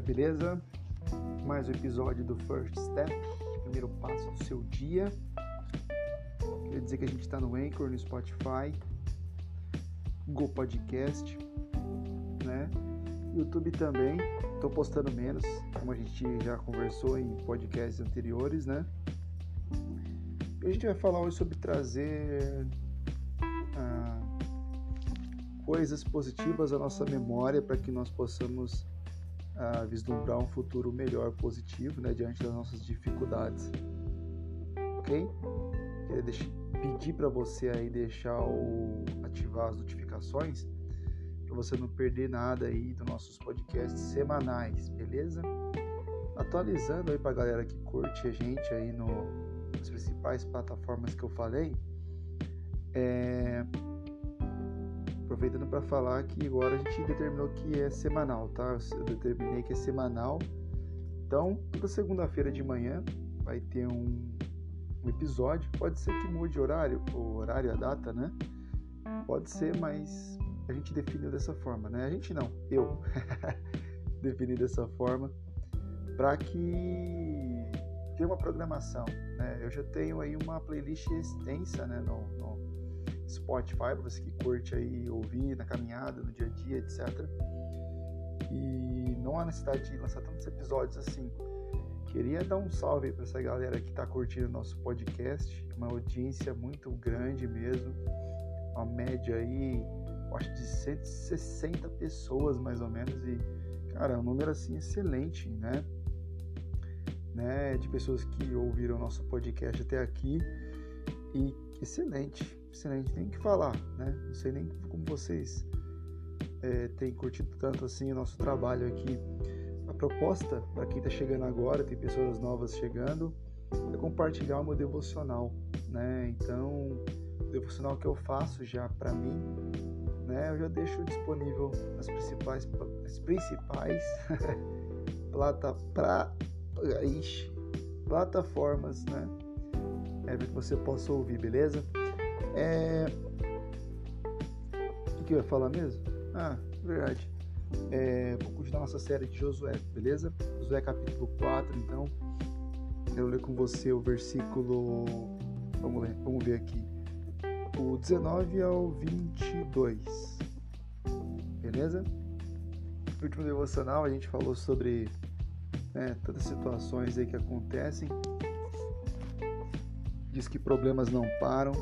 galera, beleza? Mais um episódio do First Step, primeiro passo do seu dia. Queria dizer que a gente está no Anchor, no Spotify, Google Podcast, né? YouTube também. Estou postando menos, como a gente já conversou em podcasts anteriores, né? E a gente vai falar hoje sobre trazer ah, coisas positivas à nossa memória para que nós possamos a vislumbrar um futuro melhor, positivo, né, diante das nossas dificuldades. Ok? Queria pedir para você aí deixar o ativar as notificações para você não perder nada aí dos nossos podcasts semanais, beleza? Atualizando aí para a galera que curte a gente aí no, nas principais plataformas que eu falei, é, aproveitando para falar que agora a gente determinou que é semanal, tá? Eu determinei que é semanal. Então, toda segunda-feira de manhã vai ter um, um, episódio. Pode ser que mude horário, o horário, a data, né? Pode ser, mas a gente definiu dessa forma, né? A gente não, eu defini dessa forma para que tenha uma programação, né? Eu já tenho aí uma playlist extensa, né, no, no Spotify, para você que curte aí ouvir na caminhada, no dia a dia, etc. E não há necessidade de lançar tantos episódios assim. Queria dar um salve para essa galera que está curtindo nosso podcast, uma audiência muito grande mesmo, uma média aí, acho de 160 pessoas mais ou menos e cara, é um número assim excelente, né? né? De pessoas que ouviram nosso podcast até aqui e excelente, excelente, tem que falar, né? Não sei nem como vocês é, têm curtido tanto assim o nosso trabalho aqui. A proposta para quem está chegando agora, tem pessoas novas chegando, é compartilhar o meu devocional, né? Então, o devocional que eu faço já para mim, né? Eu já deixo disponível nas principais, as principais plata, pra, ixi, plataformas, né? É, para que você possa ouvir, beleza? É... O que eu ia falar mesmo? Ah, verdade. É... Vou continuar nossa série de Josué, beleza? Josué capítulo 4, então. Quero ler com você o versículo. Vamos ler, vamos ver aqui. O 19 ao 22. Beleza? No último devocional a gente falou sobre né, todas as situações aí que acontecem. Diz que problemas não param,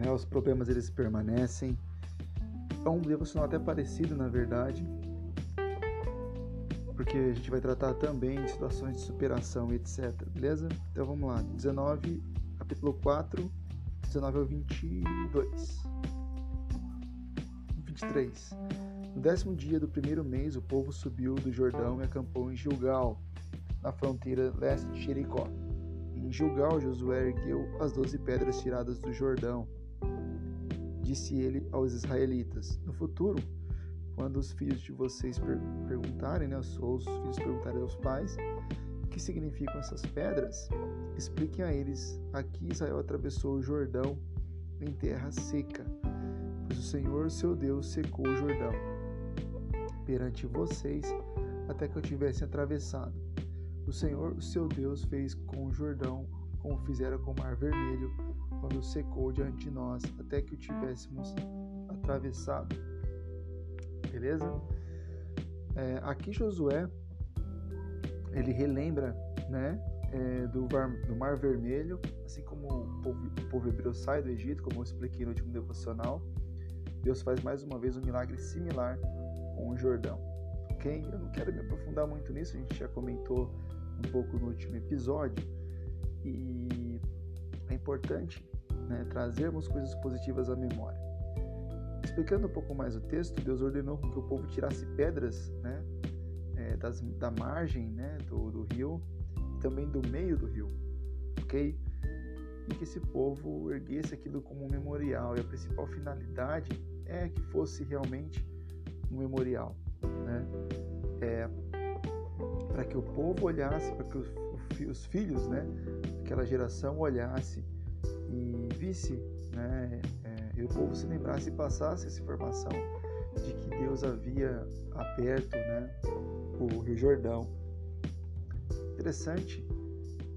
né? Os problemas eles permanecem. É um devocional até parecido, na verdade, porque a gente vai tratar também de situações de superação, etc. Beleza? Então vamos lá. 19, capítulo 4, 19 ao 22. 23. No décimo dia do primeiro mês, o povo subiu do Jordão e acampou em Gilgal, na fronteira leste de Jericó. Em Gilgal, Josué ergueu as doze pedras tiradas do Jordão disse ele aos israelitas: No futuro, quando os filhos de vocês per perguntarem, né, ou os filhos perguntarem aos pais o que significam essas pedras, expliquem a eles: aqui Israel atravessou o Jordão em terra seca, pois o Senhor, seu Deus, secou o Jordão perante vocês até que eu tivesse atravessado. O Senhor, seu Deus, fez com o Jordão como fizera com o Mar Vermelho quando secou diante de nós até que o tivéssemos atravessado. Beleza? É, aqui Josué ele relembra, né, é, do, do, Mar Vermelho, assim como o povo, o povo hebreu sai do Egito, como eu expliquei no último devocional. Deus faz mais uma vez um milagre similar com o Jordão. Ok? Eu não quero me aprofundar muito nisso, a gente já comentou um pouco no último episódio. E é importante né, trazermos coisas positivas à memória. Explicando um pouco mais o texto, Deus ordenou que o povo tirasse pedras né, é, das, da margem né, do, do rio e também do meio do rio, ok? E que esse povo erguesse aquilo como um memorial. E a principal finalidade é que fosse realmente um memorial, né? É, para que o povo olhasse, para que os, os filhos, né, aquela geração olhasse e visse, né, é, o povo se lembrasse e passasse essa informação de que Deus havia aberto né, o Rio Jordão. Interessante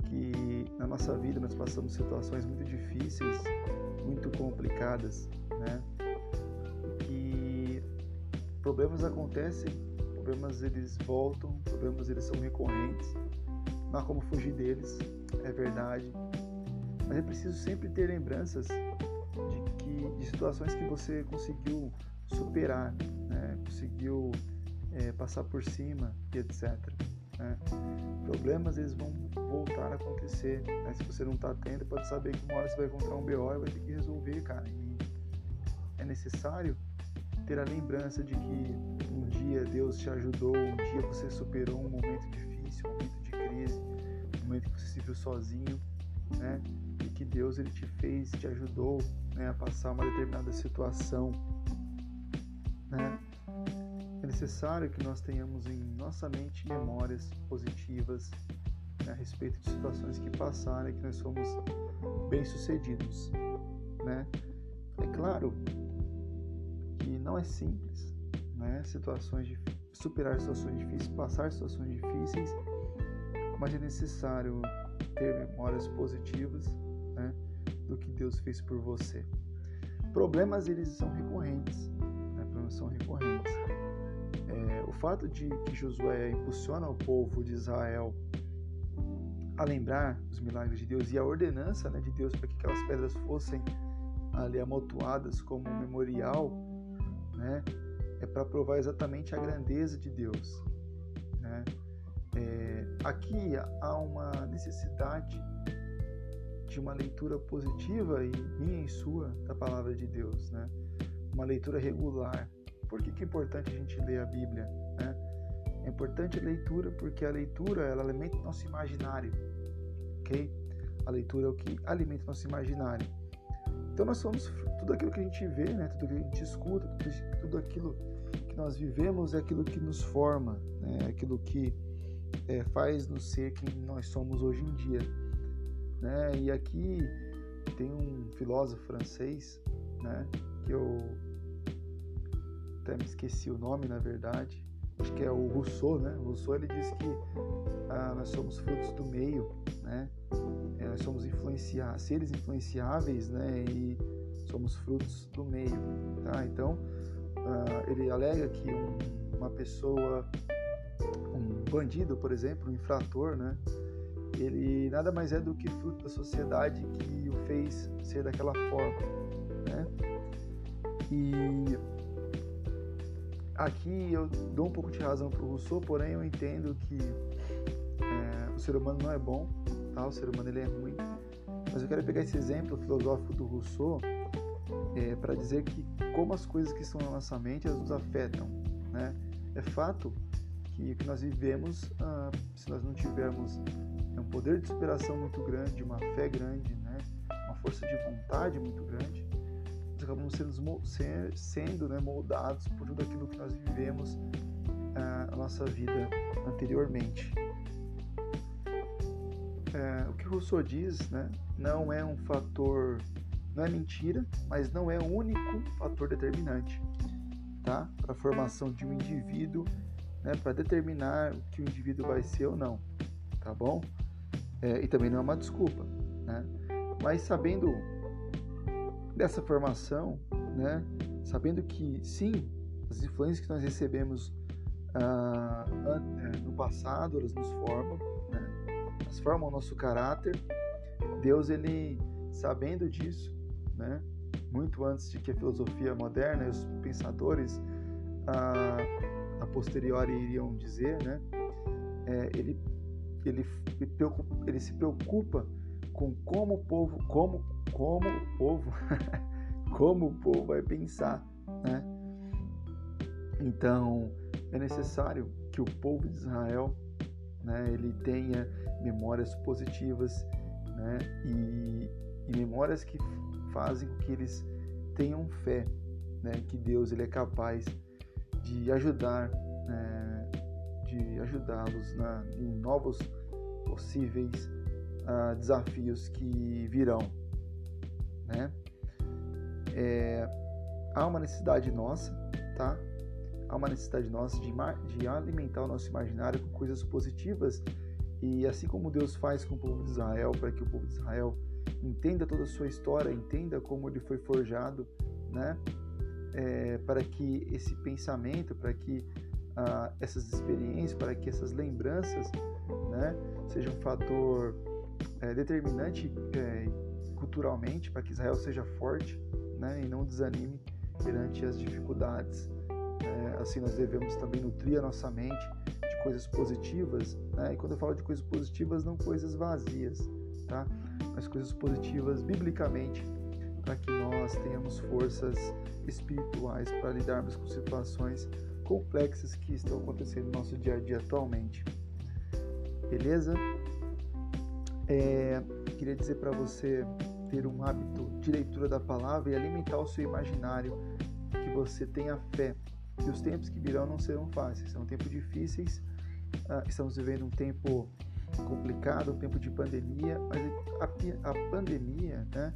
que na nossa vida nós passamos situações muito difíceis, muito complicadas, né? Que problemas acontecem, problemas eles voltam, problemas eles são recorrentes, não há como fugir deles, é verdade. Mas é preciso sempre ter lembranças de que de situações que você conseguiu superar, né? conseguiu é, passar por cima e etc. Né? Problemas eles vão voltar a acontecer. Né? Se você não está atento, pode saber que uma hora você vai encontrar um BO e vai ter que resolver, cara. E é necessário ter a lembrança de que um dia Deus te ajudou, um dia você superou um momento difícil, um momento de crise, um momento que você se viu sozinho, né? E que Deus ele te fez, te ajudou né, a passar uma determinada situação, né? É necessário que nós tenhamos em nossa mente memórias positivas né, a respeito de situações que passaram e que nós somos bem-sucedidos. Né? É claro que não é simples né, situações de, superar situações difíceis, passar situações difíceis, mas é necessário ter memórias positivas né, do que Deus fez por você. Problemas eles são recorrentes, né, problemas são recorrentes é, o fato de que Josué impulsiona o povo de Israel a lembrar os milagres de Deus e a ordenança né, de Deus para que aquelas pedras fossem ali amontoadas como um memorial, né, é para provar exatamente a grandeza de Deus. Né? É, aqui há uma necessidade de uma leitura positiva e minha e sua da palavra de Deus, né? uma leitura regular, por que, que é importante a gente ler a Bíblia? Né? É importante a leitura porque a leitura ela alimenta o nosso imaginário, ok? A leitura é o que alimenta o nosso imaginário. Então nós somos tudo aquilo que a gente vê, né? Tudo que a gente escuta, tudo, aquilo que nós vivemos é aquilo que nos forma, né? É aquilo que é, faz nos ser quem nós somos hoje em dia, né? E aqui tem um filósofo francês, né? Que eu até me esqueci o nome na verdade, acho que é o Rousseau, né? O Rousseau ele diz que ah, nós somos frutos do meio, né? É, nós somos influenciar, seres influenciáveis, né? E somos frutos do meio, tá? Então ah, ele alega que um, uma pessoa, um bandido, por exemplo, um infrator, né? Ele nada mais é do que fruto da sociedade que o fez ser daquela forma, né? E aqui eu dou um pouco de razão para o Rousseau, porém eu entendo que é, o ser humano não é bom, tá? o ser humano ele é ruim. Mas eu quero pegar esse exemplo filosófico do Rousseau é, para dizer que como as coisas que estão na nossa mente elas nos afetam. Né? É fato que o que nós vivemos, ah, se nós não tivermos poder de superação muito grande, uma fé grande, né? uma força de vontade muito grande, acabamos sendo, sendo né, moldados por tudo aquilo que nós vivemos uh, na nossa vida anteriormente. Uh, o que Rousseau diz né, não é um fator, não é mentira, mas não é o único fator determinante tá? para a formação de um indivíduo, né, para determinar o que o indivíduo vai ser ou não, tá bom? É, e também não é uma desculpa, né? Mas sabendo dessa formação, né, sabendo que sim, as influências que nós recebemos ah, é, no passado elas nos formam, né, elas formam o nosso caráter. Deus ele sabendo disso, né, muito antes de que a filosofia moderna e os pensadores a, a posteriori iriam dizer, né, é, ele, ele, ele se preocupa com como o povo, como como o povo, como o povo vai pensar, né? Então é necessário que o povo de Israel, né, ele tenha memórias positivas, né, e, e memórias que fazem com que eles tenham fé, né, que Deus ele é capaz de ajudar, né, de ajudá-los em novos possíveis uh, desafios que virão né? É, há uma necessidade nossa tá? Há uma necessidade nossa de, de alimentar o nosso imaginário com coisas positivas e assim como Deus faz com o povo de Israel, para que o povo de Israel entenda toda a sua história, entenda como ele foi forjado, né? É, para que esse pensamento, para que ah, essas experiências, para que essas lembranças, né, sejam um fator é, determinante é, culturalmente, para que Israel seja forte, né, e não desanime perante as dificuldades. É, assim, nós devemos também nutrir a nossa mente de coisas positivas, né? E quando eu falo de coisas positivas, não coisas vazias, tá? Mas coisas positivas biblicamente, para que nós tenhamos forças espirituais para lidarmos com situações complexas que estão acontecendo no nosso dia a dia atualmente. Beleza? É, queria dizer para você ter um hábito de leitura da palavra e alimentar o seu imaginário, que você tenha fé que os tempos que virão não serão fáceis, são tempos difíceis. Uh, estamos vivendo um tempo complicado, um tempo de pandemia, mas a, a pandemia né,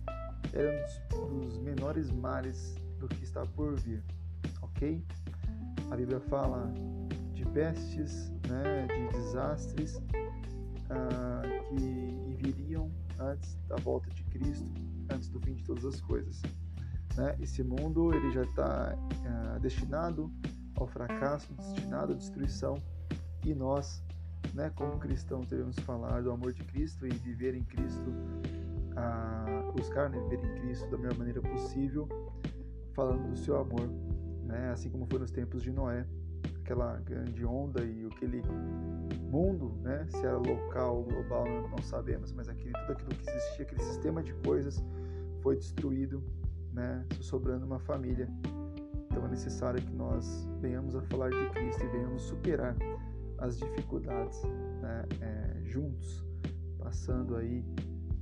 era um dos, dos menores males do que está por vir, ok? A Bíblia fala de pestes, né, de desastres uh, que viriam antes da volta de Cristo, antes do fim de todas as coisas. Né? Esse mundo ele já está uh, destinado ao fracasso, destinado à destruição, e nós, né, como cristãos, devemos falar do amor de Cristo e viver em Cristo, buscar né, viver em Cristo da melhor maneira possível, falando do seu amor, né? assim como foi nos tempos de Noé, aquela grande onda e aquele mundo, né? se era local ou global, não sabemos, mas aquele, tudo aquilo que existia, aquele sistema de coisas foi destruído né, sobrando uma família. Então é necessário que nós venhamos a falar de Cristo e venhamos superar as dificuldades né, é, juntos, passando aí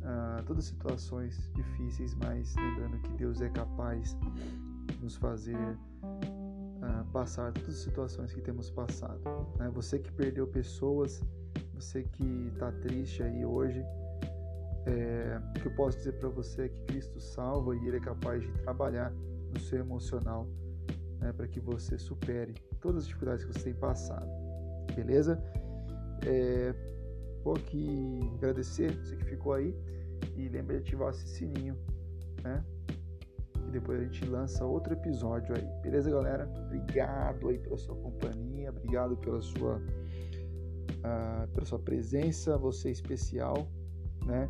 uh, todas as situações difíceis, mas lembrando que Deus é capaz nos fazer uh, passar todas as situações que temos passado. Né? Você que perdeu pessoas, você que está triste aí hoje, é, o que eu posso dizer para você é que Cristo salva e Ele é capaz de trabalhar no seu emocional né, para que você supere todas as dificuldades que você tem passado. Beleza? É, vou aqui agradecer você que ficou aí e lembre de ativar esse sininho, né? E depois a gente lança outro episódio aí. Beleza, galera? Obrigado aí pela sua companhia, obrigado pela sua, uh, pela sua presença, você é especial, né?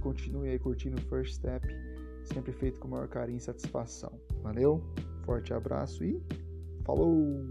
continue aí curtindo o First Step, sempre feito com o maior carinho e satisfação. Valeu, forte abraço e falou!